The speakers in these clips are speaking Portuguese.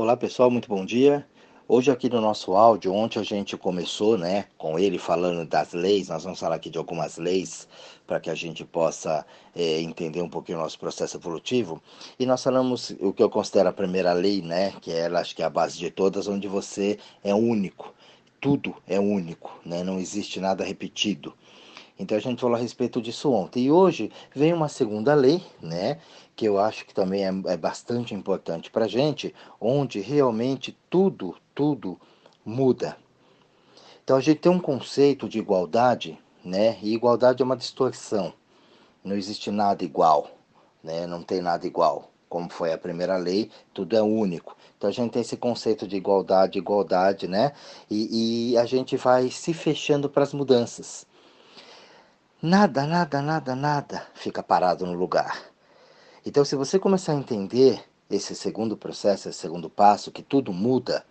Olá pessoal, muito bom dia. Hoje aqui no nosso áudio, ontem a gente começou, né, com ele falando das leis, nós vamos falar aqui de algumas leis para que a gente possa é, entender um pouquinho o nosso processo evolutivo. E nós falamos o que eu considero a primeira lei, né, que é, ela acho que é a base de todas, onde você é único. Tudo é único, né, não existe nada repetido. Então a gente falou a respeito disso ontem. E hoje vem uma segunda lei, né? Que eu acho que também é, é bastante importante para a gente, onde realmente tudo, tudo muda. Então a gente tem um conceito de igualdade, né? E igualdade é uma distorção. Não existe nada igual, né? Não tem nada igual. Como foi a primeira lei, tudo é único. Então a gente tem esse conceito de igualdade, igualdade, né? E, e a gente vai se fechando para as mudanças. Nada, nada, nada, nada fica parado no lugar. Então, se você começar a entender esse segundo processo, esse segundo passo, que tudo muda,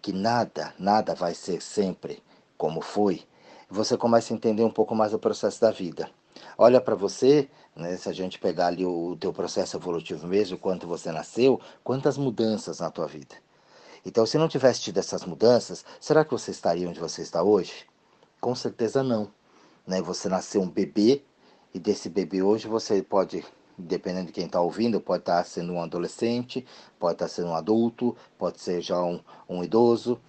que nada, nada vai ser sempre como foi, você começa a entender um pouco mais o processo da vida. Olha para você, né, se a gente pegar ali o, teu processo evolutivo mesmo, quando você nasceu, quantas mudanças na tua vida. Então, se não tivesse tido essas mudanças, será que você estaria onde você está hoje? Com certeza não né? Você nasceu um bebê e desse bebê hoje você pode, dependendo de quem está ouvindo, pode estar tá sendo um adolescente, pode estar tá sendo um adulto, pode ser já um, um idoso,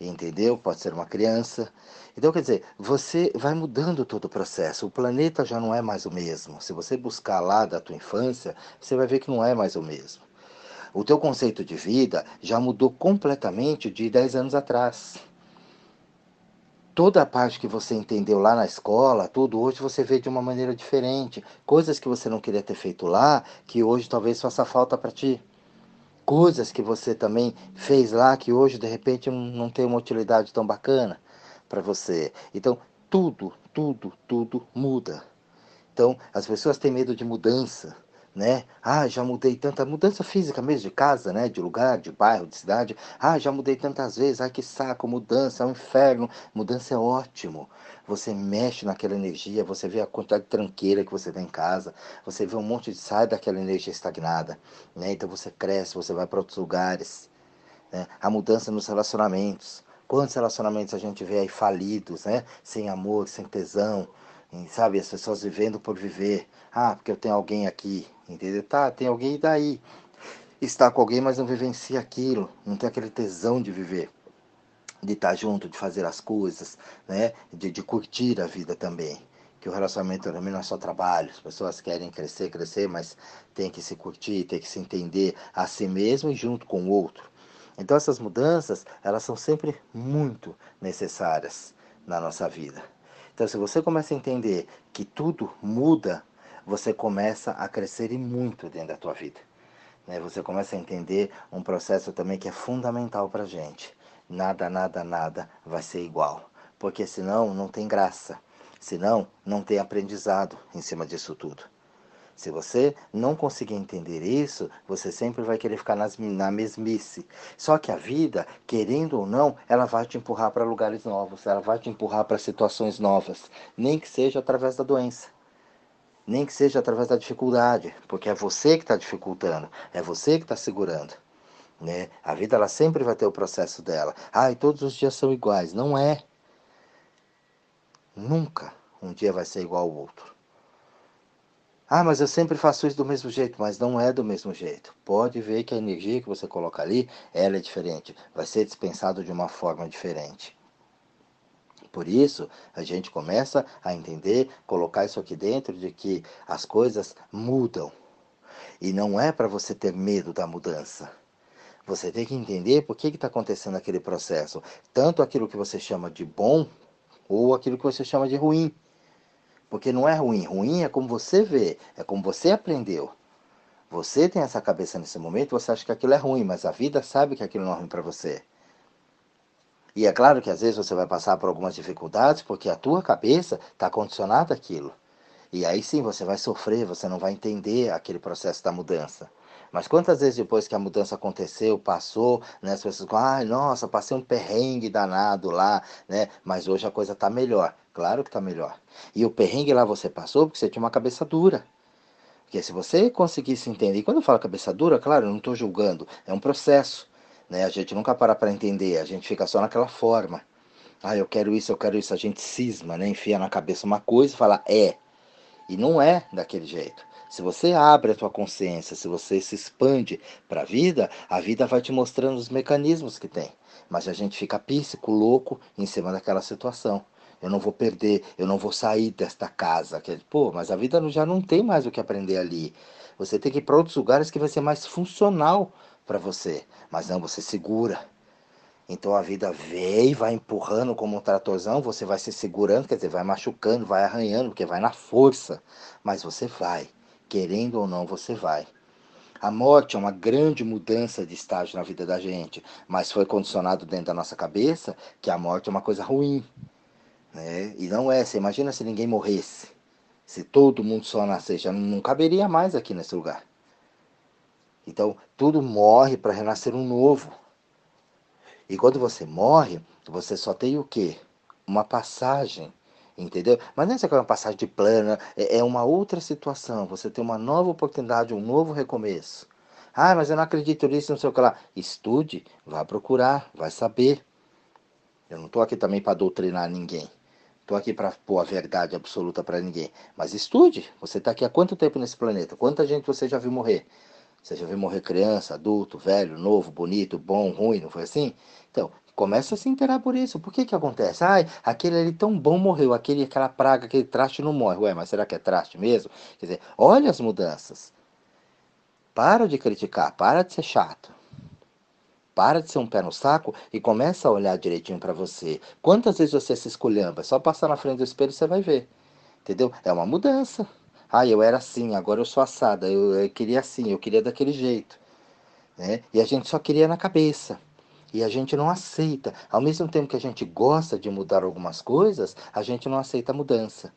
entendeu? Pode ser uma criança. Então, quer dizer, você vai mudando todo o processo. O planeta já não é mais o mesmo. Se você buscar lá da tua infância, você vai ver que não é mais o mesmo. O teu conceito de vida já mudou completamente de 10 anos atrás toda a parte que você entendeu lá na escola, tudo, hoje você vê de uma maneira diferente. Coisas que você não queria ter feito lá, que hoje talvez faça falta para ti. Coisas que você também fez lá, que hoje de repente não tem uma utilidade tão bacana para você. Então, tudo, tudo, tudo muda. Então, as pessoas têm medo de mudança né? Ah, já mudei tanta mudança física mesmo de casa, né? De lugar, de bairro, de cidade. Ah, já mudei tantas vezes. Ai, que saco, mudança é um inferno. Mudança é ótimo. Você mexe naquela energia, você vê a quantidade de tranqueira que você tem em casa, você vê um monte de sai daquela energia estagnada, né? Então você cresce, você vai para outros lugares. Né? A mudança nos relacionamentos. Quantos relacionamentos a gente vê aí falidos, né? Sem amor, sem tesão, sabe? As pessoas vivendo por viver. Ah, porque eu tenho alguém aqui, entendeu? Tá, tem alguém daí. Está com alguém, mas não vivencia aquilo, não tem aquele tesão de viver, de estar junto, de fazer as coisas, né? De, de curtir a vida também. Que o relacionamento também não é só trabalho, as pessoas querem crescer, crescer, mas tem que se curtir, tem que se entender a si mesmo e junto com o outro. Então essas mudanças, elas são sempre muito necessárias na nossa vida. Então se você começa a entender que tudo muda você começa a crescer e muito dentro da tua vida. Né? Você começa a entender um processo também que é fundamental para gente. Nada, nada, nada vai ser igual, porque senão não tem graça, senão não tem aprendizado em cima disso tudo. Se você não conseguir entender isso, você sempre vai querer ficar nas, na mesmice. Só que a vida, querendo ou não, ela vai te empurrar para lugares novos, ela vai te empurrar para situações novas, nem que seja através da doença nem que seja através da dificuldade, porque é você que está dificultando, é você que está segurando. Né? A vida ela sempre vai ter o processo dela. Ah, e todos os dias são iguais. Não é. Nunca um dia vai ser igual ao outro. Ah, mas eu sempre faço isso do mesmo jeito, mas não é do mesmo jeito. Pode ver que a energia que você coloca ali, ela é diferente, vai ser dispensado de uma forma diferente. Por isso, a gente começa a entender, colocar isso aqui dentro de que as coisas mudam. E não é para você ter medo da mudança. Você tem que entender por que está acontecendo aquele processo. Tanto aquilo que você chama de bom, ou aquilo que você chama de ruim. Porque não é ruim. Ruim é como você vê, é como você aprendeu. Você tem essa cabeça nesse momento, você acha que aquilo é ruim, mas a vida sabe que aquilo não é ruim para você. E é claro que às vezes você vai passar por algumas dificuldades porque a tua cabeça está condicionada àquilo. E aí sim você vai sofrer, você não vai entender aquele processo da mudança. Mas quantas vezes depois que a mudança aconteceu, passou, né, as pessoas falam, ai, nossa, passei um perrengue danado lá, né? Mas hoje a coisa está melhor. Claro que está melhor. E o perrengue lá você passou porque você tinha uma cabeça dura. Porque se você conseguisse entender, e quando eu falo cabeça dura, claro, eu não estou julgando, é um processo. Né? A gente nunca para para entender, a gente fica só naquela forma. Ah, eu quero isso, eu quero isso. A gente cisma, né? enfia na cabeça uma coisa e fala é. E não é daquele jeito. Se você abre a tua consciência, se você se expande para a vida, a vida vai te mostrando os mecanismos que tem. Mas a gente fica píssico, louco, em cima daquela situação. Eu não vou perder, eu não vou sair desta casa. Pô, mas a vida já não tem mais o que aprender ali. Você tem que ir para outros lugares que vai ser mais funcional para você. Mas não, você segura. Então a vida vem, vai empurrando como um tratorzão, você vai se segurando, quer dizer, vai machucando, vai arranhando, porque vai na força. Mas você vai querendo ou não, você vai. A morte é uma grande mudança de estágio na vida da gente, mas foi condicionado dentro da nossa cabeça que a morte é uma coisa ruim. Né? E não é. Você imagina se ninguém morresse. Se todo mundo só nascesse, já não caberia mais aqui nesse lugar. Então, tudo morre para renascer um novo. E quando você morre, você só tem o quê? Uma passagem entendeu? Mas não é uma passagem de plana, é, é uma outra situação. Você tem uma nova oportunidade, um novo recomeço. Ah, mas eu não acredito nisso, não sei o que lá. Estude, vá procurar, vai saber. Eu não estou aqui também para doutrinar ninguém. Estou aqui para pôr a verdade absoluta para ninguém. Mas estude. Você está aqui há quanto tempo nesse planeta? Quanta gente você já viu morrer? Você já viu morrer criança, adulto, velho, novo, bonito, bom, ruim, não foi assim? Então, começa a se interar por isso. Por que que acontece? Ai, aquele ali tão bom morreu, aquele, aquela praga, aquele traste não morre. Ué, mas será que é traste mesmo? Quer dizer, olha as mudanças. Para de criticar, para de ser chato. Para de ser um pé no saco e começa a olhar direitinho para você. Quantas vezes você se esculhamba? É só passar na frente do espelho você vai ver. Entendeu? É uma mudança. Ah, eu era assim, agora eu sou assada. Eu, eu queria assim, eu queria daquele jeito. Né? E a gente só queria na cabeça. E a gente não aceita. Ao mesmo tempo que a gente gosta de mudar algumas coisas, a gente não aceita a mudança.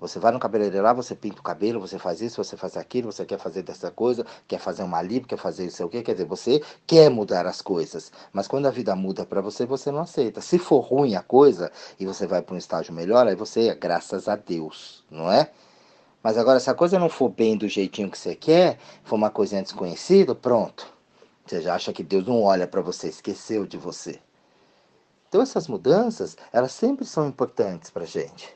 Você vai no cabeleireiro lá, você pinta o cabelo, você faz isso, você faz aquilo, você quer fazer dessa coisa, quer fazer uma lipo, quer fazer isso, o que quer dizer, você quer mudar as coisas, mas quando a vida muda para você, você não aceita. Se for ruim a coisa e você vai para um estágio melhor, aí você, graças a Deus, não é? Mas agora, se a coisa não for bem do jeitinho que você quer, for uma coisinha desconhecida, pronto. Você já acha que Deus não olha para você, esqueceu de você. Então essas mudanças, elas sempre são importantes para a gente.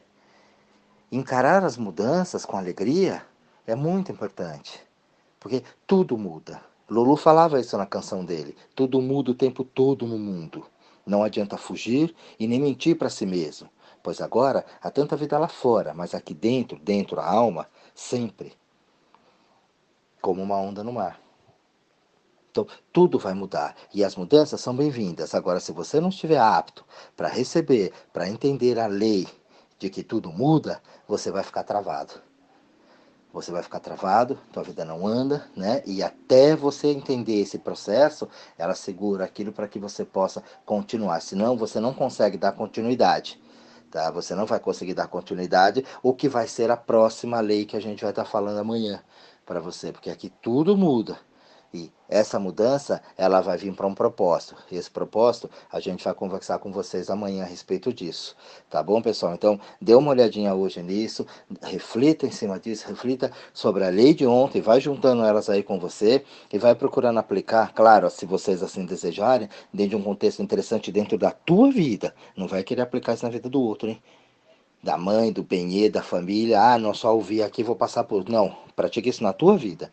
Encarar as mudanças com alegria é muito importante, porque tudo muda. Lulu falava isso na canção dele. Tudo muda o tempo todo no mundo. Não adianta fugir e nem mentir para si mesmo, pois agora há tanta vida lá fora, mas aqui dentro, dentro da alma, sempre como uma onda no mar. Então, tudo vai mudar e as mudanças são bem-vindas. Agora, se você não estiver apto para receber, para entender a lei de que tudo muda, você vai ficar travado. Você vai ficar travado, tua vida não anda, né? E até você entender esse processo, ela segura aquilo para que você possa continuar. Senão, você não consegue dar continuidade. Tá? Você não vai conseguir dar continuidade, o que vai ser a próxima lei que a gente vai estar falando amanhã para você, porque aqui tudo muda. E essa mudança, ela vai vir para um propósito. E esse propósito, a gente vai conversar com vocês amanhã a respeito disso. Tá bom, pessoal? Então, dê uma olhadinha hoje nisso, reflita em cima disso, reflita sobre a lei de ontem, vai juntando elas aí com você e vai procurando aplicar, claro, se vocês assim desejarem, dentro de um contexto interessante dentro da tua vida. Não vai querer aplicar isso na vida do outro, hein? Da mãe, do benê, da família. Ah, não só ouvir aqui, vou passar por. Não, pratique isso na tua vida.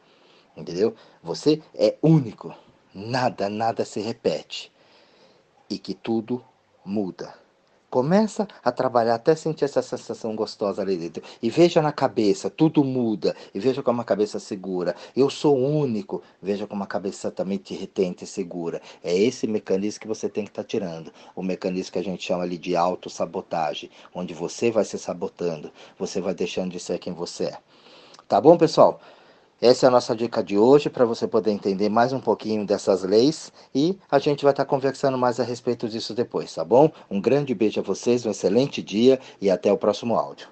Entendeu? Você é único. Nada, nada se repete. E que tudo muda. Começa a trabalhar até sentir essa sensação gostosa ali dentro. E veja na cabeça, tudo muda. E veja como a cabeça segura. Eu sou único. Veja como a cabeça também te retém, te segura. É esse mecanismo que você tem que estar tá tirando. O mecanismo que a gente chama ali de autossabotagem. Onde você vai se sabotando. Você vai deixando de ser quem você é. Tá bom, pessoal? Essa é a nossa dica de hoje para você poder entender mais um pouquinho dessas leis e a gente vai estar tá conversando mais a respeito disso depois, tá bom? Um grande beijo a vocês, um excelente dia e até o próximo áudio.